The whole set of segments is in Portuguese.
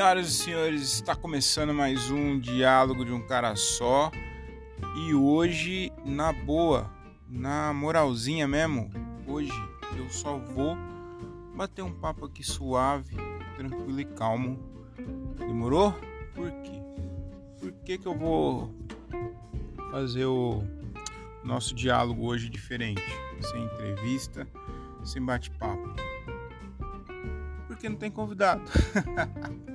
Senhoras e senhores, está começando mais um diálogo de um cara só. E hoje, na boa, na moralzinha mesmo, hoje eu só vou bater um papo aqui suave, tranquilo e calmo. Demorou? Por quê? Por que, que eu vou fazer o nosso diálogo hoje diferente? Sem entrevista, sem bate-papo porque não tem convidado.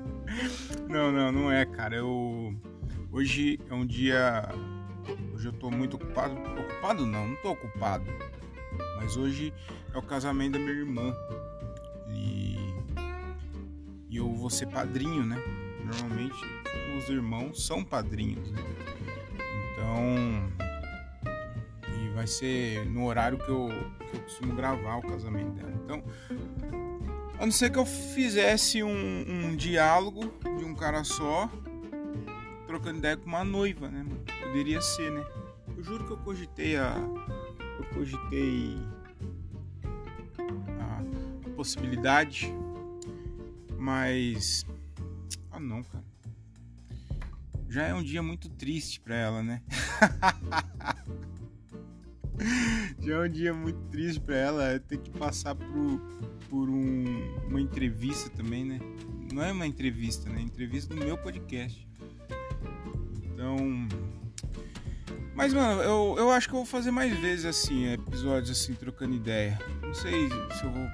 não, não, não é, cara. Eu hoje é um dia hoje eu tô muito ocupado. Ocupado não, não tô ocupado. Mas hoje é o casamento da minha irmã. E e eu vou ser padrinho, né? Normalmente os irmãos são padrinhos, né? Então, e vai ser no horário que eu, que eu costumo gravar o casamento dela. Então, a não ser que eu fizesse um, um diálogo de um cara só, trocando ideia com uma noiva, né? Poderia ser, né? Eu juro que eu cogitei a. Eu cogitei a, a possibilidade, mas. Ah, não, cara. Já é um dia muito triste pra ela, né? Já é um dia muito triste pra ela ter que passar por, por um, uma entrevista também, né? Não é uma entrevista, né? É entrevista do meu podcast. Então. Mas, mano, eu, eu acho que eu vou fazer mais vezes assim, episódios assim, trocando ideia. Não sei se eu vou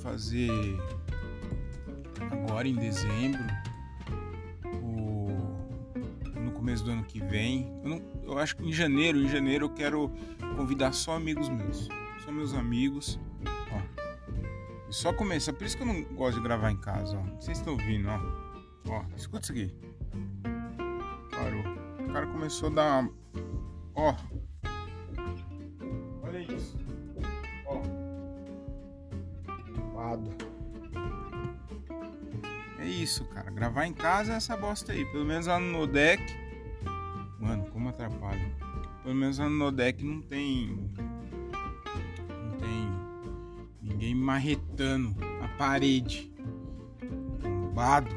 fazer agora em dezembro começo do ano que vem. Eu, não, eu acho que em janeiro, em janeiro eu quero convidar só amigos meus. Só meus amigos. Ó. E só começar. Por isso que eu não gosto de gravar em casa, ó. Vocês estão ouvindo, ó. Ó, escuta isso aqui. Parou. O cara começou a dar. Ó. Olha isso. Ó. Lado. É isso, cara. Gravar em casa é essa bosta aí. Pelo menos lá no deck. Pelo menos no Nodec não tem. Não tem ninguém marretando a parede. Bombado.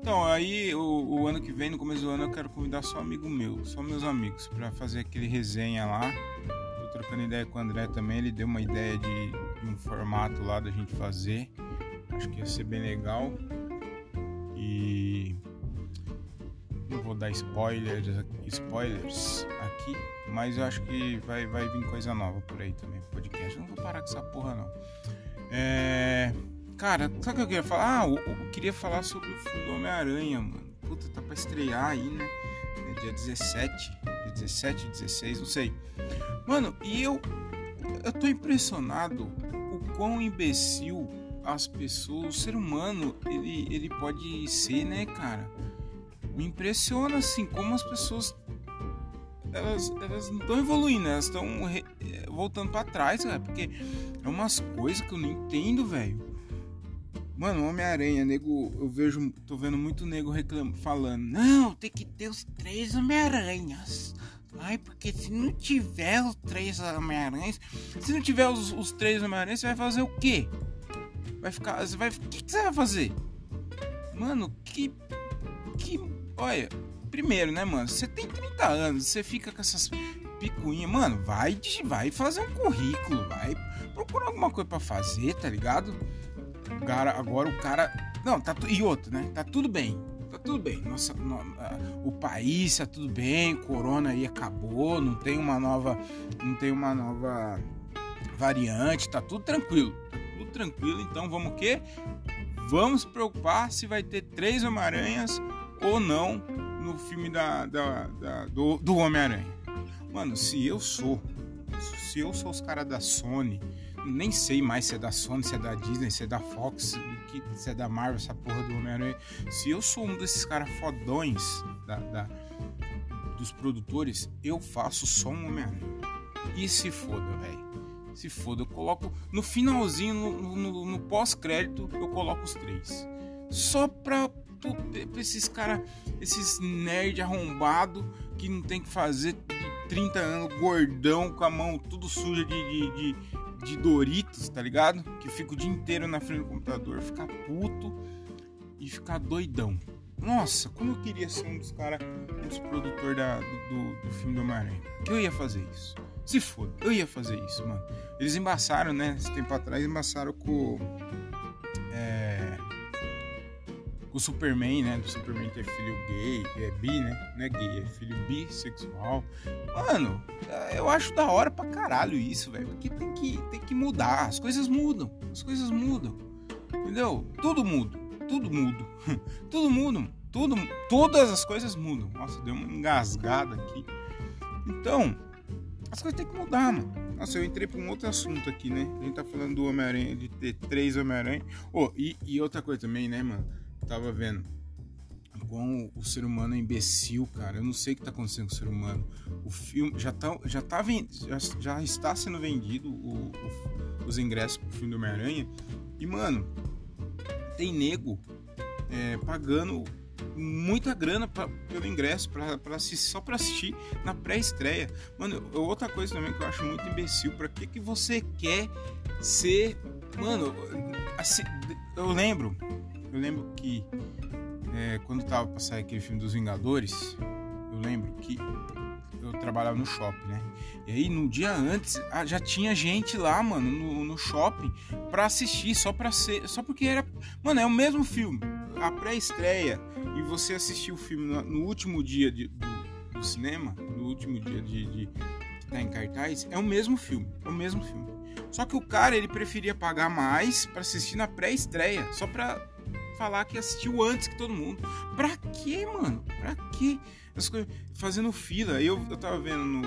Então, aí o, o, ano que vem, no começo do ano, eu quero convidar só amigo meu, só meus amigos, para fazer aquele resenha lá. Tô trocando ideia com o André também, ele deu uma ideia de, de um formato lá da gente fazer. Acho que ia ser bem legal. E vou dar spoilers, spoilers aqui, mas eu acho que vai, vai vir coisa nova por aí também, podcast. Eu não vou parar com essa porra, não. É... Cara, sabe o que eu queria falar? Ah, eu, eu queria falar sobre o filme Homem-Aranha, mano. Puta, tá pra estrear aí, né? É dia 17, dia 17, 16, não sei. Mano, e eu. Eu tô impressionado o quão imbecil as pessoas, o ser humano, ele, ele pode ser, né, cara? Me impressiona assim como as pessoas elas, elas não estão evoluindo, elas estão voltando para trás, cara, porque é umas coisas que eu não entendo, velho. Mano, Homem-Aranha, nego, eu vejo, tô vendo muito nego reclamando, falando, não, tem que ter os três Homem-Aranhas. Ai, porque se não tiver os três Homem-Aranhas, se não tiver os, os três Homem-Aranhas, você vai fazer o quê? Vai ficar, você vai, o que, que você vai fazer? Mano, que que Olha, primeiro, né, mano? Você tem 30 anos, você fica com essas picuinhas, mano, vai, vai fazer um currículo, vai procurar alguma coisa para fazer, tá ligado? Cara, agora o cara. Não, tá E outro, né? Tá tudo bem. Tá tudo bem. Nossa, no, o país tá tudo bem, corona aí acabou, não tem uma nova. Não tem uma nova variante, tá tudo tranquilo. Tá tudo tranquilo, então vamos o quê? Vamos preocupar se vai ter três Homem-Aranhas ou não no filme da, da, da do, do Homem-Aranha. Mano, se eu sou, se eu sou os caras da Sony, nem sei mais se é da Sony, se é da Disney, se é da Fox, se é da Marvel, essa porra do Homem-Aranha. Se eu sou um desses caras fodões da, da, dos produtores, eu faço só um Homem-Aranha. E se foda, velho. Se foda, eu coloco no finalzinho, no, no, no pós-crédito, eu coloco os três. Só pra, pra esses caras, esses nerd arrombado que não tem que fazer de 30 anos, gordão, com a mão tudo suja de, de, de, de Doritos, tá ligado? Que fica o dia inteiro na frente do computador, fica puto. e ficar doidão. Nossa, como eu queria ser um dos caras, um dos produtores do, do filme do Homem-Aranha. Eu ia fazer isso. Se for, eu ia fazer isso, mano. Eles embaçaram, né? Esse tempo atrás, embaçaram com. O Superman, né? Do Superman ter filho gay, é bi, né? Não é gay, é filho bissexual. Mano, eu acho da hora pra caralho isso, velho. Porque tem que, tem que mudar. As coisas mudam. As coisas mudam. Entendeu? Tudo muda. Tudo muda. tudo muda. Tudo, todas as coisas mudam. Nossa, deu uma engasgada aqui. Então, as coisas têm que mudar, mano. Nossa, eu entrei pra um outro assunto aqui, né? A gente tá falando do Homem-Aranha, de ter três Homem-Aranha. Oh, e, e outra coisa também, né, mano? Tava vendo com o ser humano é imbecil, cara. Eu não sei o que tá acontecendo com o ser humano. O filme já tá, já tá já, já está sendo vendido o, o, os ingressos pro filme do Homem-Aranha. E, mano, tem nego é, pagando muita grana pra, pelo ingresso pra, pra assistir, só pra assistir na pré-estreia. Mano, outra coisa também que eu acho muito imbecil, pra que, que você quer ser. Mano, assim, eu lembro eu lembro que é, quando tava pra sair aquele filme dos Vingadores, eu lembro que eu trabalhava no shopping, né? E aí no dia antes já tinha gente lá, mano, no, no shopping pra assistir, só pra ser. Só porque era. Mano, é o mesmo filme. A pré-estreia e você assistir o filme no, no último dia de, do, do, cinema, no último dia de, de, que tá em cartaz, é o mesmo filme. É o mesmo filme. Só que o cara ele preferia pagar mais para assistir na pré-estreia, só pra falar que assistiu antes que todo mundo. Pra quê, mano? Pra quê? As coisas, fazendo fila. Eu, eu tava vendo no.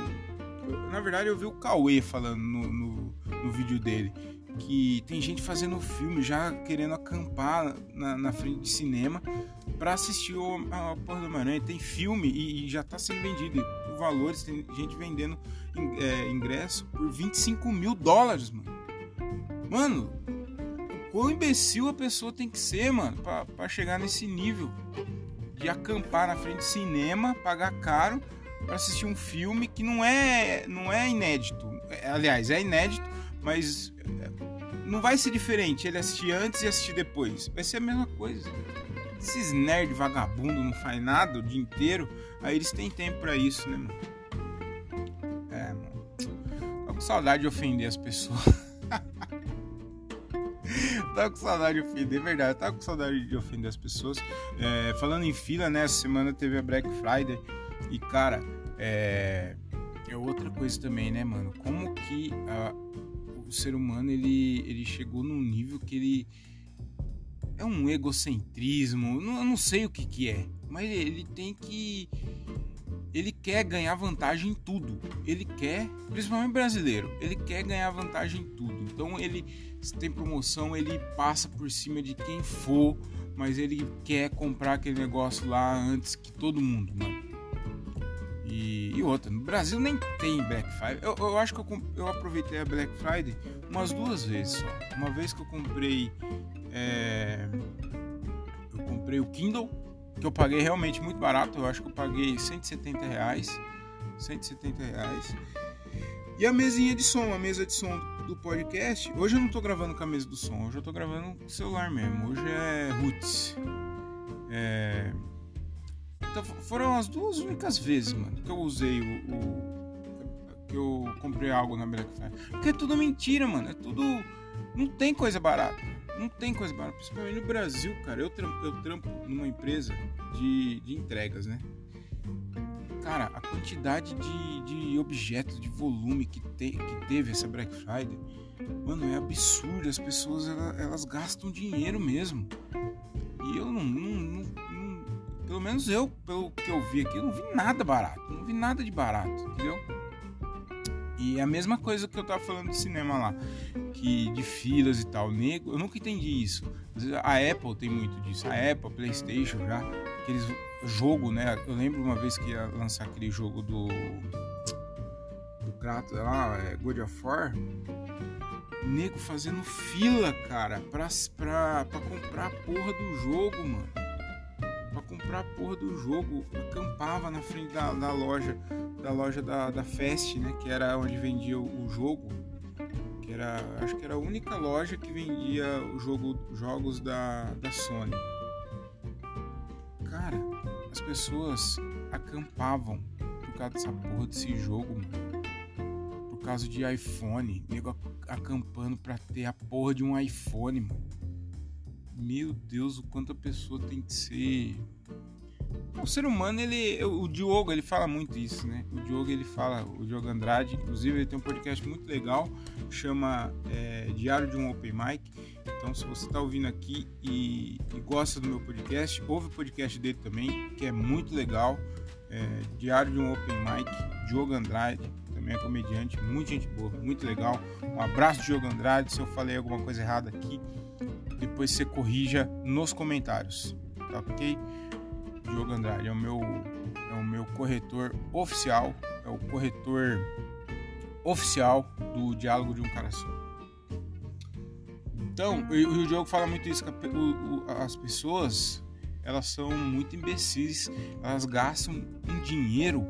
Na verdade, eu vi o Cauê falando no, no, no, vídeo dele. Que tem gente fazendo filme já querendo acampar na, na frente de cinema para assistir o, a Porra do Homem-Aranha. Tem filme e, e, já tá sendo vendido. Por valores, tem gente vendendo é, ingresso por 25 mil dólares, mano. Mano, quão imbecil a pessoa tem que ser, mano, para chegar nesse nível de acampar na frente de cinema, pagar caro para assistir um filme que não é não é inédito. É, aliás, é inédito, mas é, não vai ser diferente ele assistir antes e assistir depois. Vai ser a mesma coisa. Esses nerd vagabundo não faz nada o dia inteiro, aí eles têm tempo para isso, né, mano? É, mano. Tô com saudade de ofender as pessoas. tava com saudade de ofender, é verdade. Tava com saudade de ofender as pessoas. É, falando em fila, né? Essa semana teve a Black Friday. E, cara, é, é outra coisa também, né, mano? Como que a, o ser humano ele, ele chegou num nível que ele. É um egocentrismo. Não, eu não sei o que, que é. Mas ele tem que ele quer ganhar vantagem em tudo. Ele quer, principalmente brasileiro, ele quer ganhar vantagem em tudo. Então ele se tem promoção, ele passa por cima de quem for, mas ele quer comprar aquele negócio lá antes que todo mundo, mano. E, e outra, no Brasil nem tem Black Friday. Eu, eu acho que eu, eu, aproveitei a Black Friday umas duas vezes só. Uma vez que eu comprei. É, eu comprei o Kindle que eu paguei realmente muito barato. Eu acho que eu paguei 170 reais. 170 reais. E a mesinha de som, a mesa de som do podcast. Hoje eu não tô gravando com a mesa do som, hoje eu tô gravando com o celular mesmo. Hoje é Roots. É... Então, foram as duas únicas vezes, mano, que eu usei o, o, que eu comprei algo na Black Friday. Porque é tudo mentira, mano. É tudo. Não tem coisa barata. Não tem coisa barata, principalmente no Brasil, cara. Eu trampo, eu trampo numa empresa de, de entregas, né? Cara, a quantidade de, de objetos, de volume que, te, que teve essa Black Friday, mano, é absurdo. As pessoas elas, elas gastam dinheiro mesmo. E eu não, não, não, Pelo menos eu, pelo que eu vi aqui, eu não vi nada barato. Não vi nada de barato, entendeu? E é a mesma coisa que eu tava falando do cinema lá, que de filas e tal, nego, eu nunca entendi isso. A Apple tem muito disso, a Apple, a PlayStation já, aqueles jogo, né? Eu lembro uma vez que ia lançar aquele jogo do do Kratos lá, é God of War, nego fazendo fila, cara, pra, pra, pra comprar a porra do jogo, mano. Pra comprar a porra do jogo, acampava na frente da, da loja da loja da, da Fest, né? Que era onde vendia o, jogo. Que era. Acho que era a única loja que vendia o jogo, jogos da, da Sony. As pessoas acampavam por causa dessa porra desse jogo, mano. Por causa de iPhone. Nego acampando pra ter a porra de um iPhone, mano. Meu Deus, o quanto a pessoa tem que ser. O ser humano, ele. O Diogo, ele fala muito isso, né? O Diogo, ele fala, o Diogo Andrade, inclusive, ele tem um podcast muito legal, chama é, Diário de um Open Mic. Então, se você está ouvindo aqui e, e, gosta do meu podcast, ouve o podcast dele também, que é muito legal. É, Diário de um Open Mic, Diogo Andrade, também é comediante, muita gente boa, muito legal. Um abraço, Diogo Andrade. Se eu falei alguma coisa errada aqui, depois você corrija nos comentários, tá ok? Diogo Andrade é o meu, é o meu corretor oficial, é o corretor oficial do Diálogo de um Cara Só. Então, o, Diogo fala muito isso, o, o, as pessoas elas são muito imbecis, elas gastam um dinheiro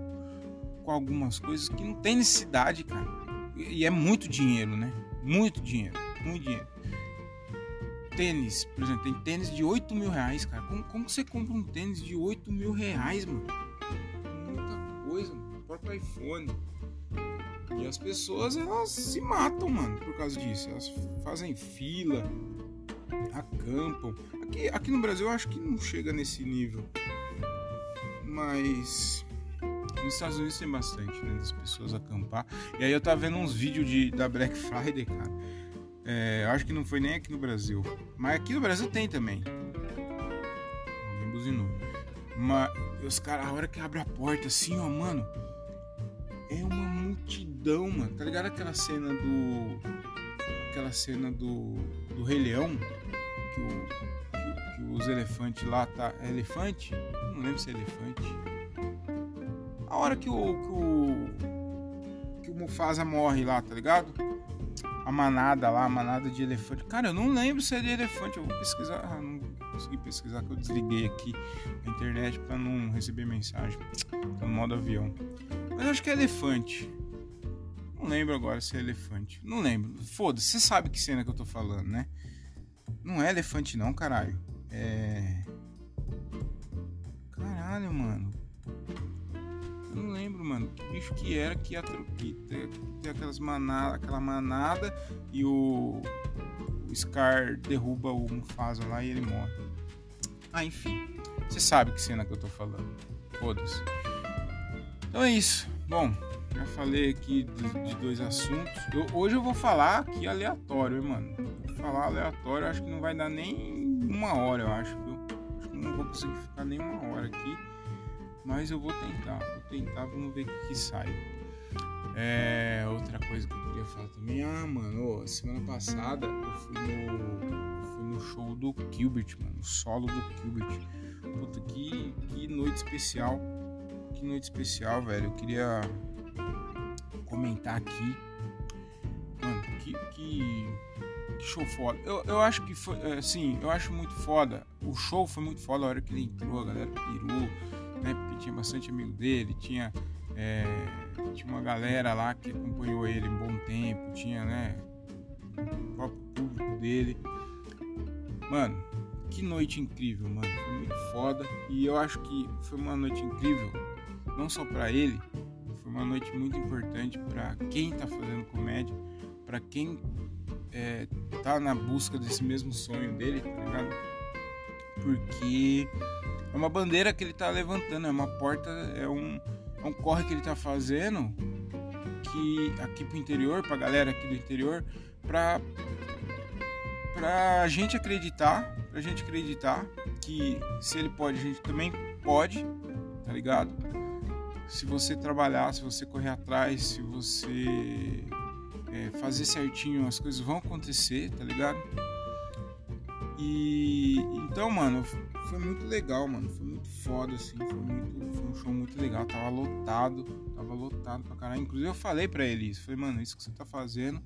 com algumas coisas que não tem necessidade, cara. E é muito dinheiro, né? Muito dinheiro, muito dinheiro. Tênis, por exemplo, tem tênis de 8 mil reais, cara. Como, como você compra um tênis de 8 mil reais, mano? Muita coisa, mano. O próprio iPhone. E as pessoas, elas se matam, mano, por causa disso. Elas fazem fila, acampam. Aqui, aqui no Brasil eu acho que não chega nesse nível. Mas nos Estados Unidos tem bastante, né? Das pessoas acampar. E aí eu tava vendo uns vídeos de, da Black Friday, cara. É, acho que não foi nem aqui no Brasil. Mas aqui no Brasil tem também. Alguém buzinou. Mas os caras, a hora que abre a porta assim, ó, mano. É uma multidão, mano. Tá ligado aquela cena do. Aquela cena do. Do Rei Leão? Que, o, que, que os elefantes lá tá. É elefante? Não lembro se é elefante. A hora que o. Que o, que o Mufasa morre lá, tá ligado? a manada lá, a manada de elefante. Cara, eu não lembro se é de elefante. Eu vou pesquisar. Ah, não consegui pesquisar que eu desliguei aqui a internet para não receber mensagem. Tô no modo avião. Mas eu acho que é elefante. Não lembro agora se é elefante. Não lembro. Foda-se, você sabe que cena que eu tô falando, né? Não é elefante não, caralho. É. Caralho, mano não lembro, mano, que bicho que era que ia que tem aquelas manada, aquela manada e o, o Scar derruba o Mufasa lá e ele morre. Ah, enfim. Você sabe que cena que eu tô falando. Foda-se. Então é isso. Bom, já falei aqui de, de dois assuntos. Eu, hoje eu vou falar aqui aleatório, hein, mano. Vou falar aleatório, acho que não vai dar nem uma hora, eu acho, viu? Acho que não vou conseguir ficar nem uma hora aqui. Mas eu vou tentar, vou tentar, vamos ver o que, que sai. É, outra coisa que eu queria falar também, ah, mano, semana passada eu fui no, eu no show do Gilbert, mano, solo do Gilbert. Puta, que, que noite especial, que noite especial, velho. Eu queria comentar aqui, mano, que, que, que show foda. Eu, eu acho que foi, assim, eu acho muito foda. O show foi muito foda a hora que ele entrou, a galera pirou né? Porque tinha bastante amigo dele, tinha, é, tinha uma galera lá que acompanhou ele um bom tempo, tinha, né? O próprio público dele. Mano, que noite incrível, mano. Foi muito foda. E eu acho que foi uma noite incrível, não só para ele, uma noite muito importante para quem tá fazendo comédia, para quem é, tá na busca desse mesmo sonho dele, tá ligado? Porque é uma bandeira que ele está levantando, é uma porta, é um, é um corre que ele está fazendo que aqui pro interior, pra galera aqui do interior, pra, pra gente acreditar, pra gente acreditar que se ele pode, a gente também pode, tá ligado? Se você trabalhar, se você correr atrás, se você é, fazer certinho, as coisas vão acontecer, tá ligado? E então, mano, foi muito legal, mano. Foi muito foda, assim. Foi, muito, foi um show muito legal. Tava lotado. Tava lotado pra caralho. Inclusive, eu falei pra ele isso. Falei, mano, isso que você tá fazendo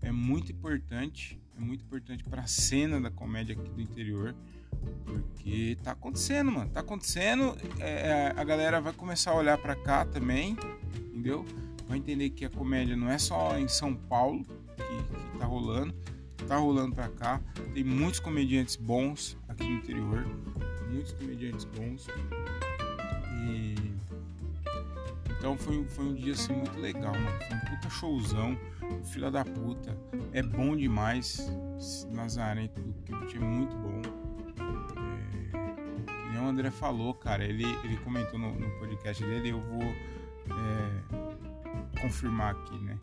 é muito importante. É muito importante pra cena da comédia aqui do interior. Porque tá acontecendo, mano. Tá acontecendo. É, é a galera vai começar a olhar pra cá também. Entendeu? Vai entender que a comédia não é só em São Paulo que, que tá rolando. Tá rolando pra cá. Tem muitos comediantes bons aqui no interior muitos comediantes bons. E então foi, foi um dia assim muito legal, mano. Foi um puta showzão. Filha da puta. É bom demais. Nazarento do que é muito bom. O André falou, cara. Ele, ele comentou no, no podcast dele, eu vou é, confirmar aqui, né?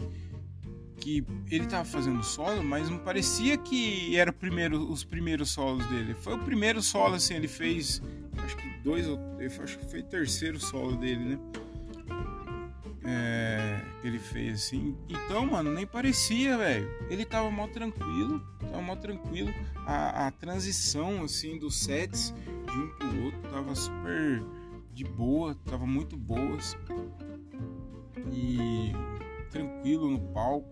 Que ele tava fazendo solo, mas não parecia que era primeiro, os primeiros solos dele. Foi o primeiro solo, assim, ele fez. Acho que dois, acho que foi o terceiro solo dele, né? é, que ele fez assim. Então, mano, nem parecia, velho. Ele tava mal tranquilo, tava mal tranquilo. A, a, transição, assim, dos sets de um pro outro tava super de boa, tava muito boas. E tranquilo no palco,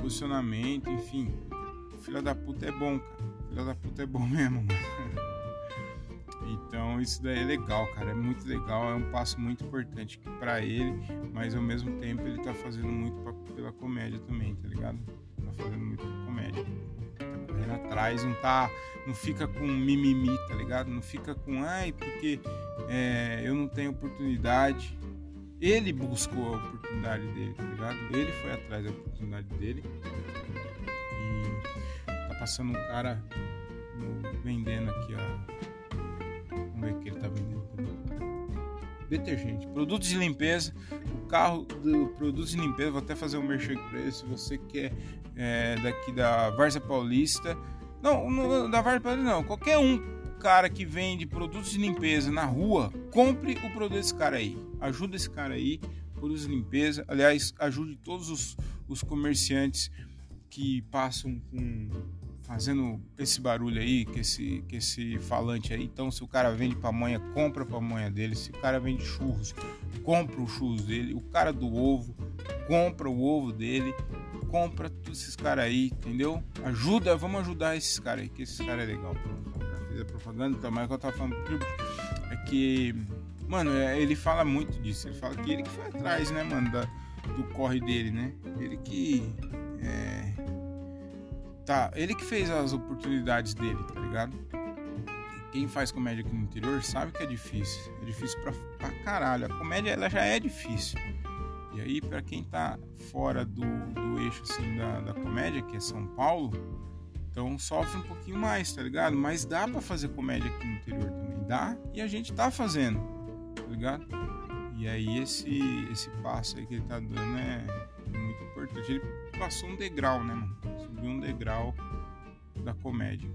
posicionamento, enfim. Filha da puta é bom, cara. Filha da puta é bom mesmo. Então isso daí é legal, cara, é muito legal, é um passo muito importante para ele, mas ao mesmo tempo ele tá fazendo muito pra, pela comédia também, tá ligado? Tá fazendo muito pela comédia. Correndo atrás, não tá, não fica com mimimi, tá ligado? Não fica com, ai, porque é, eu não tenho oportunidade. Ele buscou a oportunidade dele, tá ligado? Ele foi atrás da oportunidade dele. E tá passando um cara no, vendendo aqui a Vamos ver o que ele tá vendendo Detergente, produtos de limpeza. Carro do produtos de limpeza, vou até fazer um merchan para ele. Se você quer é, daqui da Várzea Paulista, não, não, da Várzea Paulista não, qualquer um cara que vende produtos de limpeza na rua, compre o produto desse cara aí. Ajuda esse cara aí, produtos de limpeza. Aliás, ajude todos os, os comerciantes que passam com fazendo esse barulho aí, que esse, que esse falante aí. Então, se o cara vende pamonha, compra a pamonha dele. Se o cara vende churros, compra o churros dele. O cara do ovo, compra o ovo dele. Compra todos esses caras aí, entendeu? Ajuda, vamos ajudar esses caras aí, que esses caras é legal. Pronto, já fiz a propaganda, então, mas o que eu tava falando é que, mano, é, ele fala muito disso. Ele fala que ele que foi atrás, né, mano, da, do corre dele, né? Ele que. É, tá, ele que fez as oportunidades dele, tá ligado? Quem faz comédia aqui no interior sabe que é difícil. É difícil pra, pra caralho. A comédia ela já é difícil. E aí, para quem tá fora do, do eixo assim da, da comédia, que é São Paulo, então sofre um pouquinho mais, tá ligado? Mas dá para fazer comédia aqui no interior também. Dá e a gente tá fazendo, tá ligado? E aí esse, esse passo aí que ele tá dando é muito importante. Ele passou um degrau, né, mano? Subiu um degrau da comédia.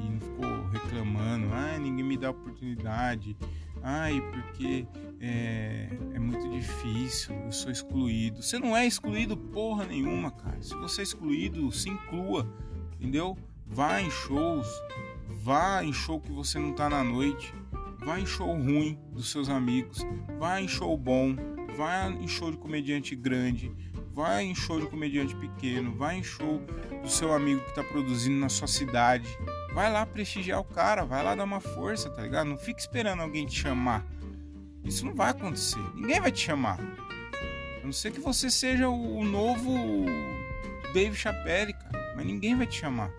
E não ficou reclamando, ai, ninguém me dá oportunidade, ai, porque é, é muito difícil, eu sou excluído. Você não é excluído porra nenhuma, cara. Se você é excluído, se inclua, entendeu? Vá em shows, vá em show que você não tá na noite, vá em show ruim dos seus amigos, vá em show bom, vá em show de comediante grande, vai em show de comediante pequeno, vai em show do seu amigo que está produzindo na sua cidade. Vai lá prestigiar o cara, vai lá dar uma força, tá ligado? Não fica esperando alguém te chamar. Isso não vai acontecer. Ninguém vai te chamar. A não ser que você seja o novo Dave Chappelle, cara. Mas ninguém vai te chamar.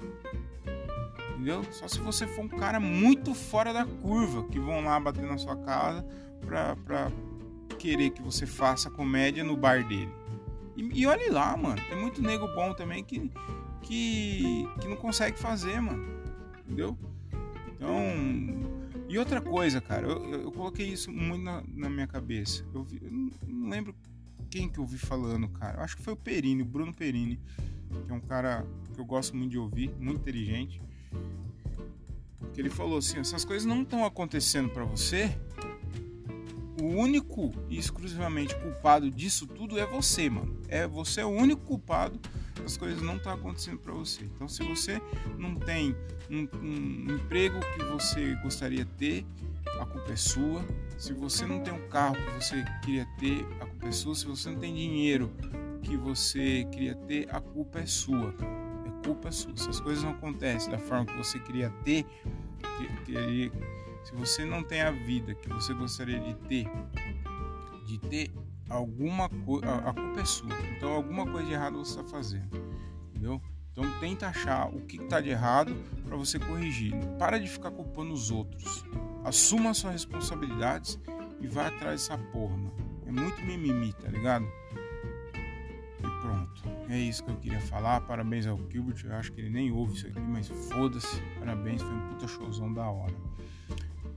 Entendeu? Só se você for um cara muito fora da curva, que vão lá bater na sua casa pra, pra querer que você faça comédia no bar dele. E, e olhe lá, mano. Tem muito nego bom também que, que, que não consegue fazer, mano. Entendeu? Então. E outra coisa, cara, eu, eu, eu coloquei isso muito na, na minha cabeça. Eu, vi, eu, não lembro quem que eu vi falando, cara. Eu acho que foi o Perini, o Bruno Perini, que é um cara que eu gosto muito de ouvir, muito inteligente. Que ele falou assim: essas coisas não estão acontecendo para você o único e exclusivamente culpado disso tudo é você, mano. É você é o único culpado as coisas não estão tá acontecendo para você. Então, se você não tem um, um, emprego que você gostaria de ter, a culpa é sua. Se você não tem um carro que você queria ter, a culpa é sua. Se você não tem dinheiro que você queria ter, a culpa é sua. É culpa sua. Se as coisas não acontecem da forma que você queria ter, queria se você não tem a vida que você gostaria de ter, de ter alguma coisa, a culpa é sua. Então alguma coisa de errado você está fazendo, entendeu? Então tenta achar o que está de errado para você corrigir. Para de ficar culpando os outros. Assuma as suas responsabilidades e vai atrás dessa porra, mano. É muito mimimi, tá ligado? E pronto. É isso que eu queria falar. Parabéns ao Gilbert. Eu acho que ele nem ouve isso aqui, mas foda-se. Parabéns, foi um puta showzão da hora.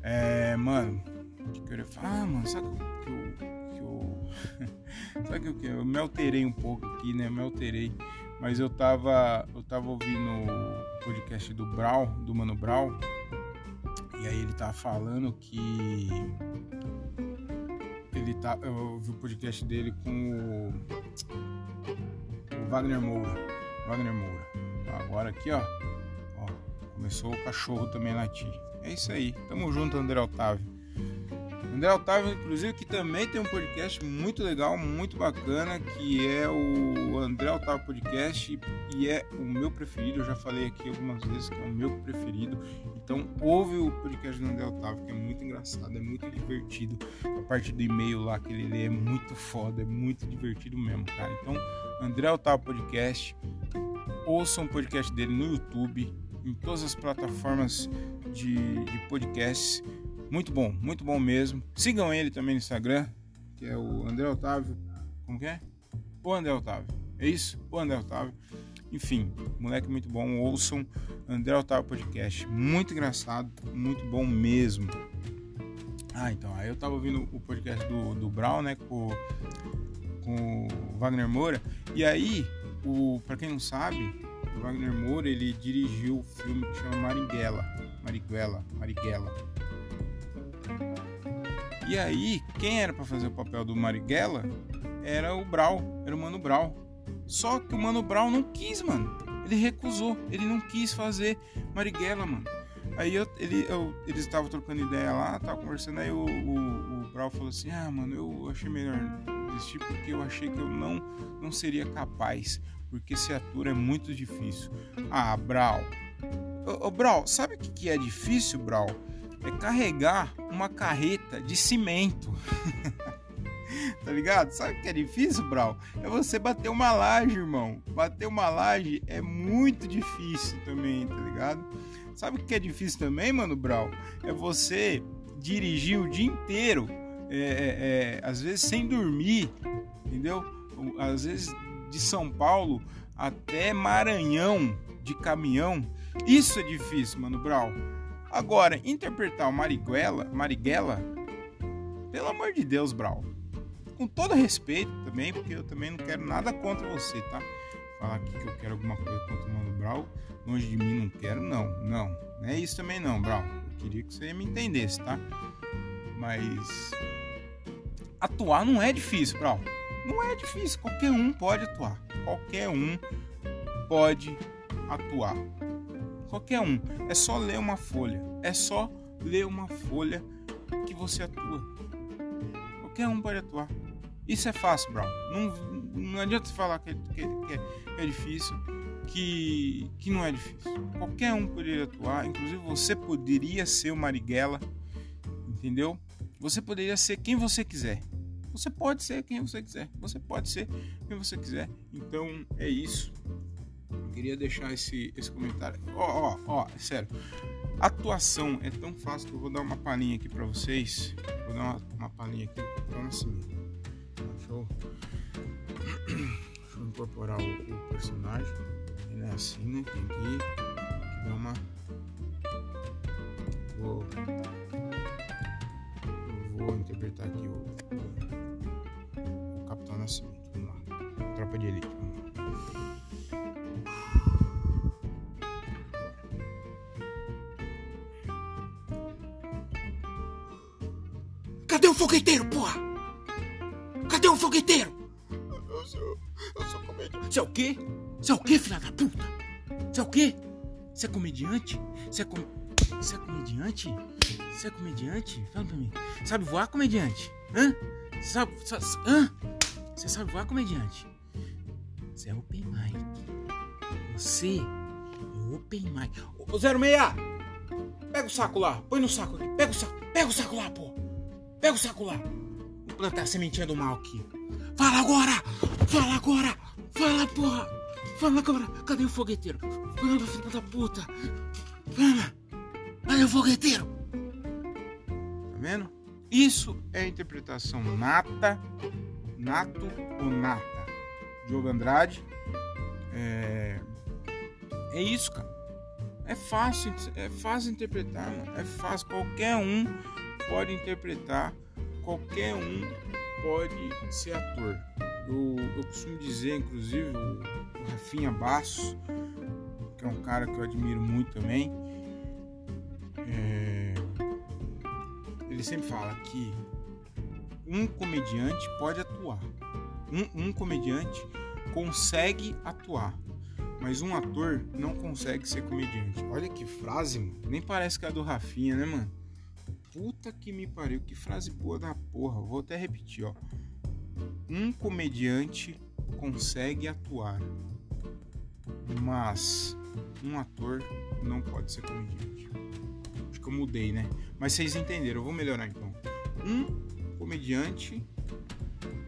É, mano, o que eu queria falar? Ah, mano, sabe que eu. Que eu... sabe que eu, eu me alterei um pouco aqui, né? Me alterei. Mas eu tava. Eu tava ouvindo o podcast do Brau, do Mano Brau. E aí ele tava falando que. Ele tá. Eu ouvi o podcast dele com o. o Wagner Moura. Wagner Moura. Agora aqui, ó. ó começou o cachorro também latir. É isso aí. Tamo junto, André Otávio. André Otávio, inclusive, que também tem um podcast muito legal, muito bacana, que é o André Otávio Podcast e é o meu preferido. Eu já falei aqui algumas vezes que é o meu preferido. Então, ouve o podcast do André Otávio, que é muito engraçado, é muito divertido. A parte do e-mail lá que ele lê é muito foda, é muito divertido mesmo, cara. Então, André Otávio Podcast, ouçam o podcast dele no YouTube, em todas as plataformas de, de podcasts muito bom, muito bom mesmo. Sigam ele também no Instagram, que é o André Otávio. Como que é? O André Otávio. É isso? O André Otávio. Enfim, moleque muito bom. Ouçam André Otávio Podcast. Muito engraçado, muito bom mesmo. Ah, então. Aí eu tava ouvindo o podcast do, do Brown, né? Com, com o Wagner Moura. E aí, o, pra quem não sabe, Wagner Moura ele dirigiu o filme que chama Marighella. Marighella. Marighella e aí, quem era para fazer o papel do Marighella era o Brau, era o Mano Brau. Só que o Mano Brau não quis, mano. Ele recusou, ele não quis fazer Marighella, mano. Aí eu, ele, eu, eles estavam trocando ideia lá, tava conversando, aí o, o, o Brau falou assim, ah, mano, eu achei melhor desistir porque eu achei que eu não, não seria capaz, porque esse ator é muito difícil. Ah, Brau. Ô, ô Brau, sabe o que, é difícil, Brau? é carregar uma carreta de cimento. tá ligado? Sabe o que é difícil, Brau? É você bater uma laje, irmão. Bater uma laje é muito difícil também, tá ligado? Sabe o que é difícil também, mano, Brau? É você dirigir o dia inteiro, é, é, é, às vezes sem dormir, entendeu? Às vezes de São Paulo até Maranhão de caminhão. Isso é difícil, mano, Brau. Agora, interpretar o Marighella, Marighella, pelo amor de Deus, Brau. Com todo respeito também, porque eu também não quero nada contra você, tá? Falar aqui que eu quero alguma coisa contra o Mano Brau, longe de mim não quero, não, não. Não é isso também não, Brau. Eu queria que você me entendesse, tá? Mas atuar não é difícil, Brau. Não é difícil, qualquer um pode atuar. Qualquer um pode atuar. Qualquer um. É só ler uma folha. É só ler uma folha que você atua. Qualquer um pode atuar. Isso é fácil, Brown. Não, não adianta falar que, que, que, é, é difícil, que, que não é difícil. Qualquer um poderia atuar, inclusive você poderia ser o Marighella, entendeu? Você poderia ser quem você quiser. Você pode ser quem você quiser. Você pode ser quem você quiser. Então é isso queria deixar esse, esse comentário. Ó, ó, ó, sério. Atuação é tão fácil que eu vou dar uma palhinha aqui pra vocês. Vou dar uma, uma palhinha aqui pra assim. Deixa eu, deixa eu incorporar o, o personagem. Ele é assim, né? Tem que, que dar uma. Vou. Eu vou interpretar aqui o, Nascimento. Vamos lá. Tropa de Elite. Vamos lá. Cadê o fogueteiro, porra? Cadê o fogueteiro? Eu sou. Eu sou comediante. Você é o quê? Você é o quê, filha da puta? Você é o quê? Você é comediante? Você é com... Você é comediante? Você é comediante? Fala pra mim. Sabe voar, comediante? Hã? Sabe. sabe hã? Você sabe voar, comediante? Você é open mic. Você é open mic. Ô, 06! Pega o saco lá. Põe no saco aqui. Pega o saco. Pega o saco lá, pô. Pega o saco lá. Vou plantar a sementinha do mal aqui. Fala agora! Fala agora! Fala, porra! Fala agora! Cadê o fogueteiro? Fala, filha da puta! Fala! Cadê o fogueteiro? Tá vendo? Isso é interpretação nata, nato ou nata. Diogo Andrade. É, é isso, cara. É fácil, é fácil interpretar, mano. É fácil. Qualquer um pode interpretar. Qualquer um pode ser ator. Eu, eu costumo dizer, inclusive, o, Rafinha Basso, que é um cara que eu admiro muito também. É, ele sempre fala que um comediante pode atuar. Um, um comediante consegue atuar mas um ator não consegue ser comediante. Olha que frase, mano. Nem parece que é a do Rafinha, né, mano? Puta que me pariu, que frase boa da porra. Vou até repetir, ó. Um comediante consegue atuar, mas um ator não pode ser comediante. Acho que eu mudei, né? Mas vocês entenderam, eu vou melhorar então. Um comediante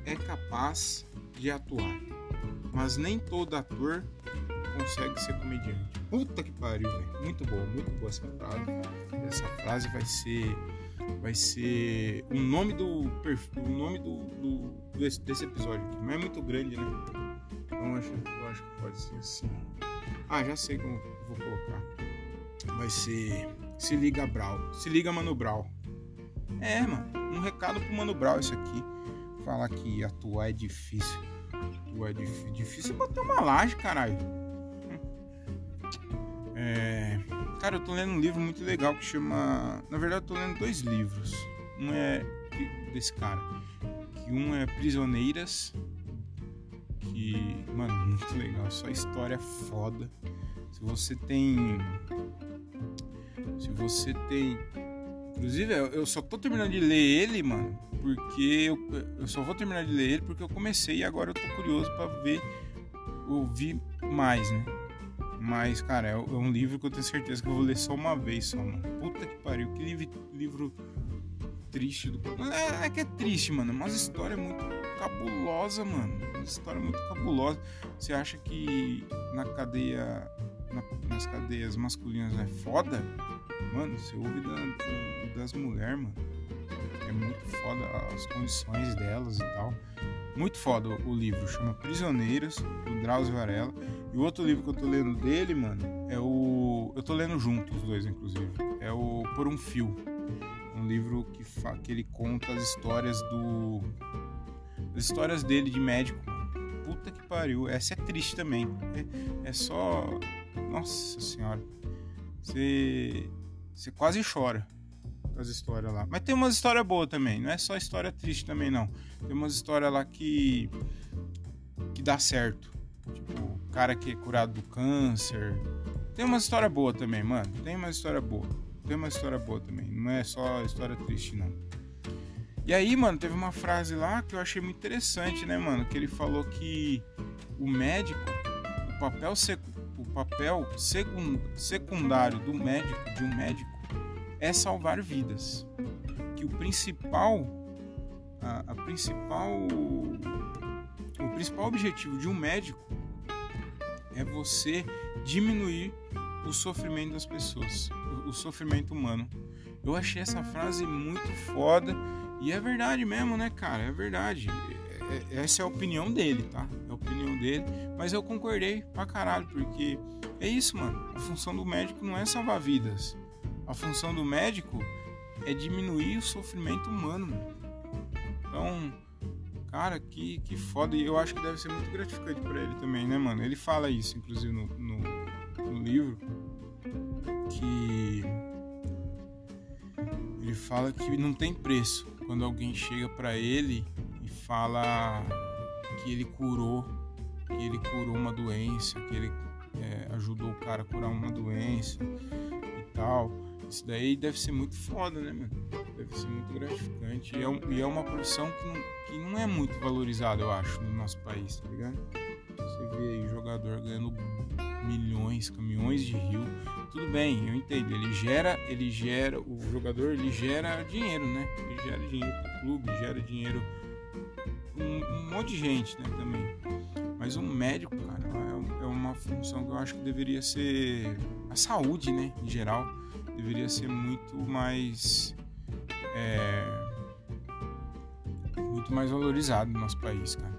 é capaz de atuar, mas nem todo ator consegue ser comediante. Puta que pariu, velho. Muito boa, muito boa essa frase. Essa frase vai ser vai ser o nome do o nome do, do desse, desse, episódio aqui. Mas é muito grande, né? Então eu acho, eu acho que pode ser assim. Ah, já sei como vou colocar. Vai ser se liga Brau. Se liga Mano Brau. É, mano. Um recado pro Mano Brau isso aqui. Falar que atuar é difícil. Atuar é difícil. Difícil é bater uma laje, caralho. É... Cara, eu tô lendo um livro muito legal que chama. Na verdade, eu tô lendo dois livros. Um é desse cara. Que um é Prisioneiras. Que, mano, muito legal. Só história foda. Se você tem. Se você tem. Inclusive, eu só tô terminando de ler ele, mano. Porque eu, eu só vou terminar de ler ele porque eu comecei e agora eu tô curioso para ver. Ouvir mais, né? Mas, cara, é, é um livro que eu tenho certeza que eu vou ler só uma vez só, mano. Puta que pariu, que livro, livro triste do. É, é que é triste, mano. Mas história é muito cabulosa, mano. Uma história muito cabulosa. Você acha que na cadeia. Na, nas cadeias masculinas é foda? Mano, você ouve da, das mulheres, mano. É muito foda as condições delas e tal. Muito foda o livro. Chama Prisioneiras, do Drauzio Varela. E o outro livro que eu tô lendo dele, mano, é o. Eu tô lendo junto os dois, inclusive. É o Por um Fio. Um livro que, fa... que ele conta as histórias do. As histórias dele de médico. Puta que pariu. Essa é triste também. É, é só. Nossa senhora. Você. Você quase chora as histórias lá. Mas tem umas histórias boas também. Não é só história triste também, não. Tem umas histórias lá que. que dá certo. Tipo, o cara que é curado do câncer. Tem uma história boa também, mano. Tem uma história boa. Tem uma história boa também. Não é só história triste, não. E aí, mano, teve uma frase lá que eu achei muito interessante, né, mano? Que ele falou que o médico, o papel, sec, o papel secundário do médico, de um médico, é salvar vidas. Que o principal, a, a principal, o principal objetivo de um médico é você diminuir o sofrimento das pessoas, o sofrimento humano. Eu achei essa frase muito foda e é verdade mesmo, né, cara? É verdade. É, essa é a opinião dele, tá? É a opinião dele, mas eu concordei pra caralho, porque é isso, mano. A função do médico não é salvar vidas. A função do médico é diminuir o sofrimento humano. Mano. Então, Cara, que, que foda. E eu acho que deve ser muito gratificante para ele também, né, mano? Ele fala isso, inclusive, no, no, no livro. Que. Ele fala que não tem preço quando alguém chega para ele fala que ele curou, que ele curou uma doença, que ele é, ajudou o cara a curar uma doença e tal. Isso daí deve ser muito foda, né, mano? Deve ser muito gratificante. E é, um, e é uma profissão que não, que não é muito valorizada, eu acho, no nosso país, tá ligado? Você vê aí jogador ganhando milhões, caminhões de rio. Tudo bem, eu entendo. Ele gera, ele gera, o jogador ele gera dinheiro, né? Ele gera dinheiro pro clube, gera dinheiro um, um monte de gente, né, também. Mas um médico, cara, é, é uma função que eu acho que deveria ser a saúde, né, em geral deveria ser muito mais. É, muito mais valorizado no nosso país, cara.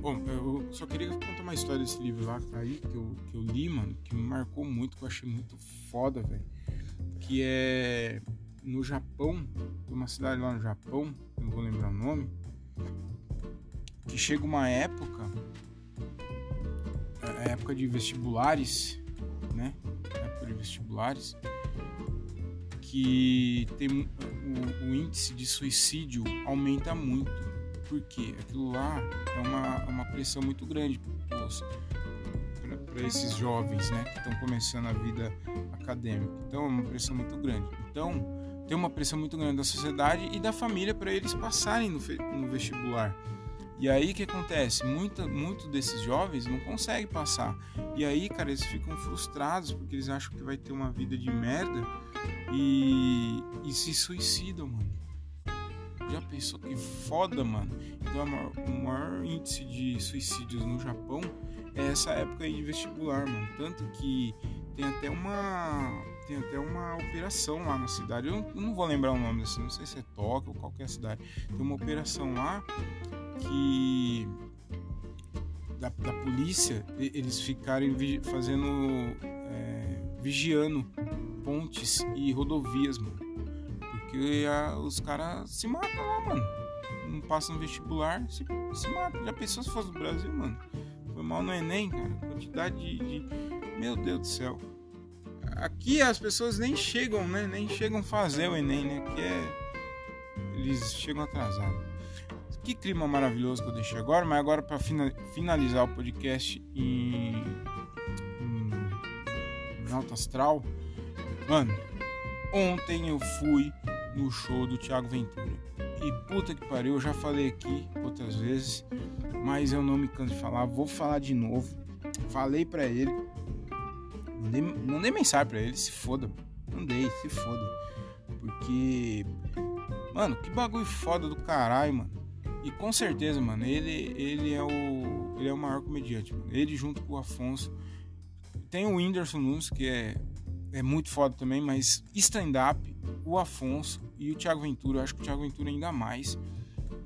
Bom, eu só queria contar uma história desse livro lá que tá aí, que eu, que eu li, mano, que me marcou muito, que eu achei muito foda, velho. Que é no Japão, uma cidade lá no Japão, não vou lembrar o nome, que chega uma época, a é, época de vestibulares, né? A época de vestibulares, que tem o, o índice de suicídio aumenta muito. Porque aquilo lá é uma, uma pressão muito grande para esses jovens né, que estão começando a vida acadêmica. Então é uma pressão muito grande. Então tem uma pressão muito grande da sociedade e da família para eles passarem no, no vestibular. E aí o que acontece? Muita, muito desses jovens não conseguem passar. E aí, cara, eles ficam frustrados porque eles acham que vai ter uma vida de merda e, e se suicidam, mano. Já pensou que foda, mano? Então, o maior índice de suicídios no Japão é essa época aí de vestibular, mano. Tanto que tem até uma tem até uma operação lá na cidade. Eu não, vou lembrar o nome dessa, não sei se é Tóquio ou qualquer cidade. Tem uma operação lá que da, da polícia eles ficarem vi, fazendo é, vigiando pontes e rodovias, mano. Porque a, os caras se matam lá, mano. Não passam no vestibular, se, se matam. Já pensou se fosse no Brasil, mano? Foi mal no Enem, cara. Quantidade de, de. Meu Deus do céu. Aqui as pessoas nem chegam, né? Nem chegam fazer o Enem, né? Porque é... eles chegam atrasados. Que clima maravilhoso que eu deixei agora, mas agora para finalizar o podcast em, em, em alto astral, mano, ontem eu fui no show do Thiago Ventura. E puta que pariu, eu já falei aqui outras vezes, mas eu não me canso de falar, vou falar de novo. Falei para ele, mandei, mandei mensagem para ele, se foda, mandei, se foda. Porque, mano, que bagulho foda do caralho, mano. E com certeza, mano, ele, ele é o ele é o maior comediante, mano. Ele junto com o Afonso. Tem o Whindersson Nunes, que é, é muito foda também, mas stand-up, o Afonso e o Thiago Ventura, eu acho que o Thiago Ventura ainda mais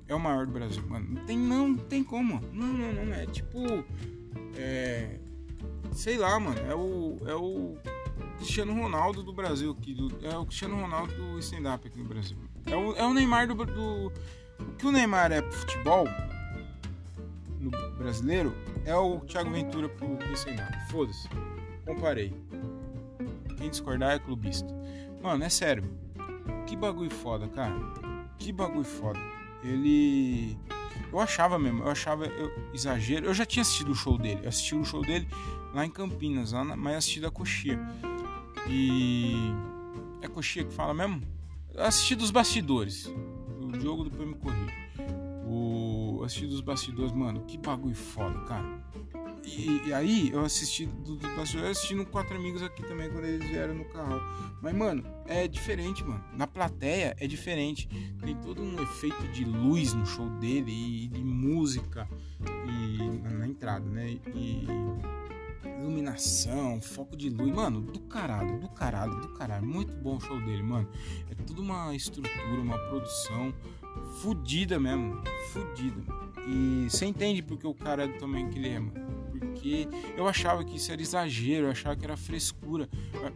é o maior do Brasil, mano. Não tem, não, não tem como. Não, não, não. É tipo. É. Sei lá, mano. É o. É o Cristiano Ronaldo do Brasil aqui. Do, é o Cristiano Ronaldo do stand-up aqui no Brasil. É o, é o Neymar do, do o que o Neymar é pro futebol no brasileiro é o Thiago Ventura pro Senado. Foda-se. Comparei. Quem discordar é clubista. Mano, é sério. Que bagulho foda, cara. Que bagulho foda. Ele. Eu achava mesmo, eu achava eu, exagero. Eu já tinha assistido o show dele. Eu assisti o show dele lá em Campinas, lá na, mas assisti da Coxia. E. É Coxia que fala mesmo? Eu assisti dos bastidores. Diogo depois me corrige. O assisti dos bastidores, mano, que bagulho foda, cara. E, e aí eu assisti dos do bastidores, assisti Quatro Amigos aqui também quando eles vieram no carro. Mas, mano, é diferente, mano. Na plateia é diferente. Tem todo um efeito de luz no show dele e de música e na, na entrada, né? E iluminação, foco de luz, mano, do caralho, do caralho, do caralho. Muito bom o show dele, mano. É tudo uma estrutura, uma produção fodida mesmo, fodida. E você entende porque o cara do tamanho que ele é, mano. Porque eu achava que isso era exagero, eu achava que era frescura.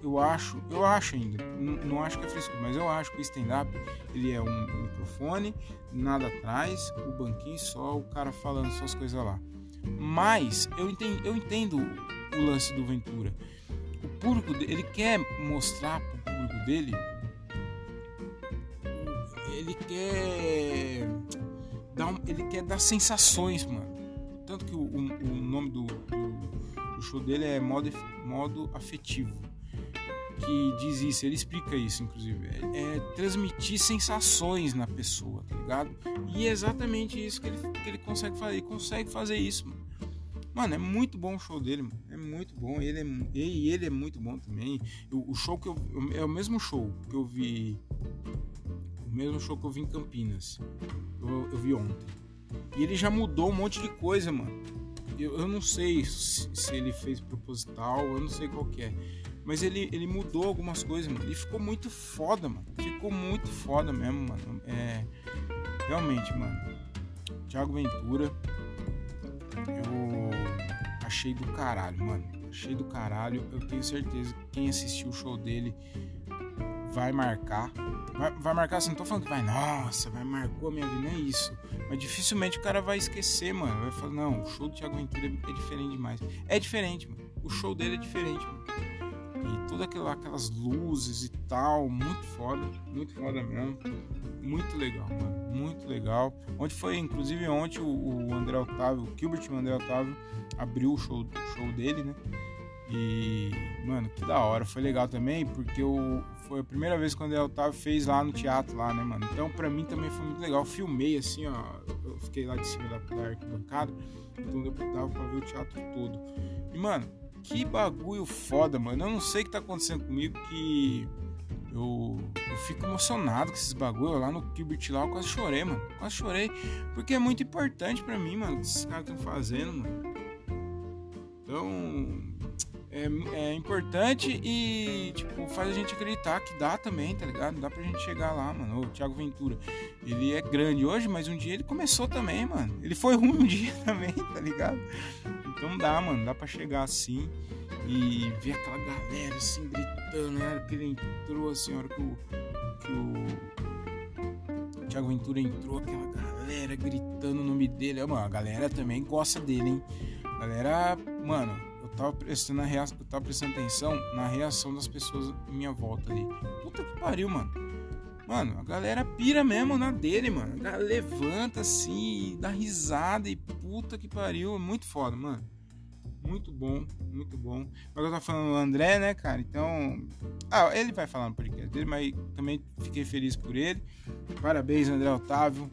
Eu acho, eu acho ainda, não, acho que é frescura, mas eu acho que o stand-up ele é um microfone, nada atrás, o banquinho só, o cara falando só as coisas lá. Mas eu entendo, eu entendo o lance do Ventura. O público ele quer mostrar pro público dele ele quer dar ele quer dar sensações, mano. Tanto que o, o, o nome do, do, do, show dele é modo, modo afetivo. Que diz isso, ele explica isso, inclusive. É, é transmitir sensações na pessoa, tá ligado? E é exatamente isso que ele, que ele consegue fazer. Ele consegue fazer isso, mano. Mano, é muito bom o show dele, mano. É muito bom. Ele é, e ele é muito bom também. O, o show que eu. É o mesmo show que eu vi. O mesmo show que eu vi em Campinas. Eu, eu vi ontem. E ele já mudou um monte de coisa, mano. Eu, eu não sei se, se, ele fez proposital, eu não sei qual que é. Mas ele, ele mudou algumas coisas, mano. E ficou muito foda, mano. Ficou muito foda mesmo, mano. É realmente, mano, Thiago Ventura, eu achei do caralho, mano. Achei do caralho. Eu tenho certeza que quem assistiu o show dele vai marcar. Vai, vai marcar assim, não tô falando que vai, nossa, vai marcou a minha vida, não é isso. Mas dificilmente o cara vai esquecer, mano. Vai falar, não, o show do Thiago Ventura é diferente demais. É diferente, mano. O show dele é diferente, mano. E todas aquelas luzes e tal, muito foda, muito foda mesmo. Muito legal, mano. Muito legal. Onde foi, inclusive, ontem o, o André Otávio, o Gilbert André Otávio abriu o show, o show dele, né? E, mano, que da hora. Foi legal também, porque eu, foi a primeira vez que o Otávio fez lá no teatro, lá, né, mano? Então, pra mim também foi muito legal. Eu filmei, assim, ó. Eu fiquei lá de cima da, da arquibancada. Então, dava pra ver o teatro todo. E, mano, que bagulho foda, mano. Eu não sei o que tá acontecendo comigo que eu, eu fico emocionado com esses bagulho. Lá no Gilbert lá eu quase chorei, mano. Quase chorei. Porque é muito importante para mim, mano, o que esses caras estão fazendo, mano. Então, é, é, importante e, tipo, faz a gente acreditar que dá também, tá ligado? Dá pra gente chegar lá, mano. O Thiago Ventura, ele é grande hoje, mas um dia ele começou também, mano. Ele foi ruim um dia também, tá ligado? Então dá, mano. Dá pra chegar assim e ver aquela galera assim gritando, né? que ele entrou, assim, a hora que o, que o Thiago Ventura entrou, aquela galera gritando o nome dele. Mano, a galera também gosta dele, hein? A galera, mano, tava prestando, a rea... eu tava prestando atenção na reação das pessoas em minha volta ali. Puta que pariu, mano. Mano, a galera pira mesmo na dele, mano. Levanta assim, dá risada e puta que pariu. É muito foda, mano. Muito bom, muito bom. Mas eu tava falando do André, né, cara? Então. Ah, ele vai falar no podcast dele, mas também fiquei feliz por ele. Parabéns, André Otávio.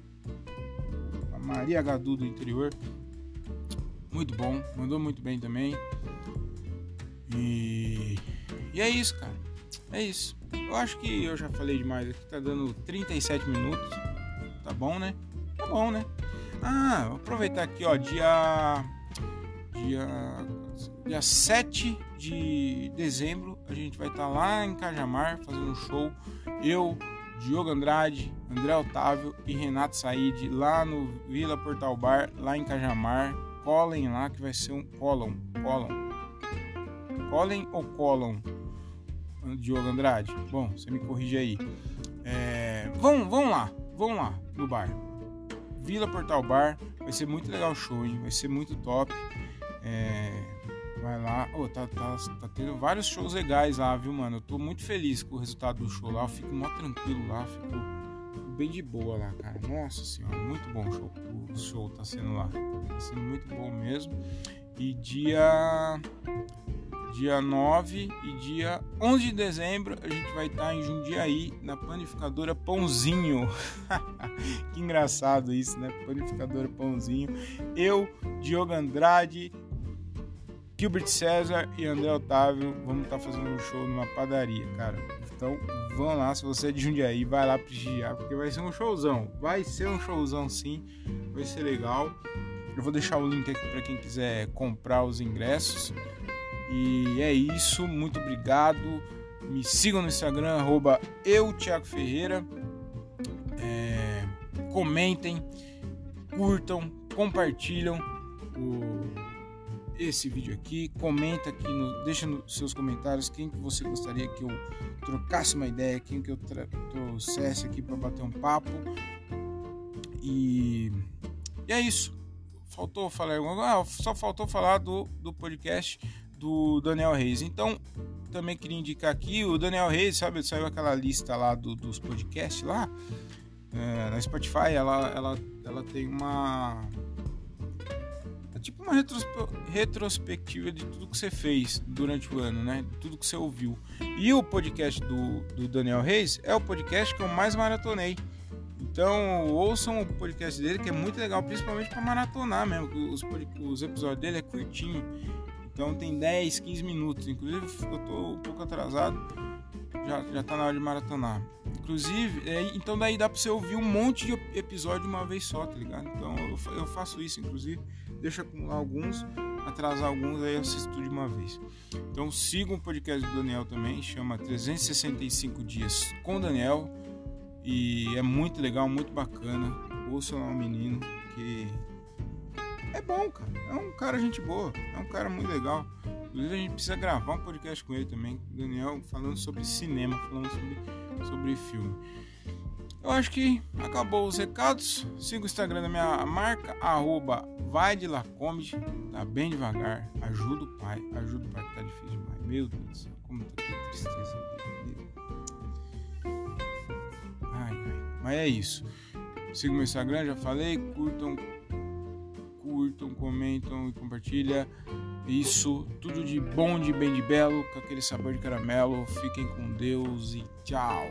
A Maria Gadu do interior. Muito bom, mandou muito bem também. E. E é isso, cara. É isso. Eu acho que eu já falei demais aqui. Tá dando 37 minutos. Tá bom, né? Tá bom, né? Ah, vou aproveitar aqui, ó. Dia dia, dia 7 de dezembro, a gente vai estar tá lá em Cajamar fazendo um show. Eu, Diogo Andrade, André Otávio e Renato Said lá no Vila Portal Bar, lá em Cajamar. Colhem lá que vai ser um colon, colon. Colhem ou colon? Diogo Andrade. Bom, você me corrige aí. É, vão, vão lá, vão lá no bar. Vila Portal Bar, vai ser muito legal o show, hein? vai ser muito top. É, vai lá. Oh, tá, tá, tá tendo vários shows legais lá, viu, mano? Eu tô muito feliz com o resultado do show lá. Eu fico mó tranquilo lá, fico bem de boa lá, cara. Nossa senhora, muito bom o show. O show tá sendo lá. Tá sendo muito bom mesmo. E dia. Dia 9 e dia 11 de dezembro a gente vai estar tá em Jundiaí, na panificadora Pãozinho. que engraçado isso, né? Panificadora Pãozinho. Eu, Diogo Andrade, Gilbert César e André Otávio vamos estar tá fazendo um show numa padaria, cara. Então vão lá, se você é de Jundiaí, vai lá prestigiar, porque vai ser um showzão. Vai ser um showzão sim, vai ser legal. Eu vou deixar o link aqui para quem quiser comprar os ingressos. E é isso, muito obrigado. Me sigam no Instagram, arroba eu, Thiago Ferreira. É, comentem, curtam, compartilham o esse vídeo aqui, comenta aqui, no, deixa nos seus comentários quem que você gostaria que eu trocasse uma ideia, quem que eu trouxesse aqui para bater um papo. E, e, é isso. Faltou falar ah, só faltou falar do, do podcast do Daniel Reis. Então, também queria indicar aqui o Daniel Reis, sabe, saiu aquela lista lá do, dos podcasts lá é, na Spotify, ela, ela, ela tem uma tipo uma retrospectiva de tudo que você fez durante o ano, né? Tudo que você ouviu. E o podcast do, do Daniel Reis é o podcast que eu mais maratonei. Então ouçam o podcast dele que é muito legal, principalmente para maratonar mesmo. Os, os episódios dele é curtinho. Então tem 10, 15 minutos. Inclusive eu tô um pouco atrasado. Já, já tá na hora de maratonar. Inclusive, é, então daí dá pra você ouvir um monte de episódio uma vez só, tá ligado? Então eu, eu faço isso, inclusive deixa acumular alguns, atrasar alguns, aí eu assisto de uma vez. Então sigam o podcast do Daniel também, chama 365 Dias com Daniel. E é muito legal, muito bacana. Ouça lá o menino que é bom, cara. É um cara gente boa, é um cara muito legal. Inclusive a gente precisa gravar um podcast com ele também, Daniel, falando sobre cinema, falando sobre, sobre filme. Eu acho que acabou os recados. Siga o Instagram da minha marca, arroba vai de Lacomedy. Tá bem devagar. Ajuda o pai. Ajuda o pai que tá difícil demais. Meu Deus do céu, como tá que tristeza. Ai, ai. Mas é isso. Siga o meu Instagram, já falei. Curtam, curtam, comentam e compartilha. Isso, tudo de bom, de bem, de belo, com aquele sabor de caramelo. Fiquem com Deus e tchau.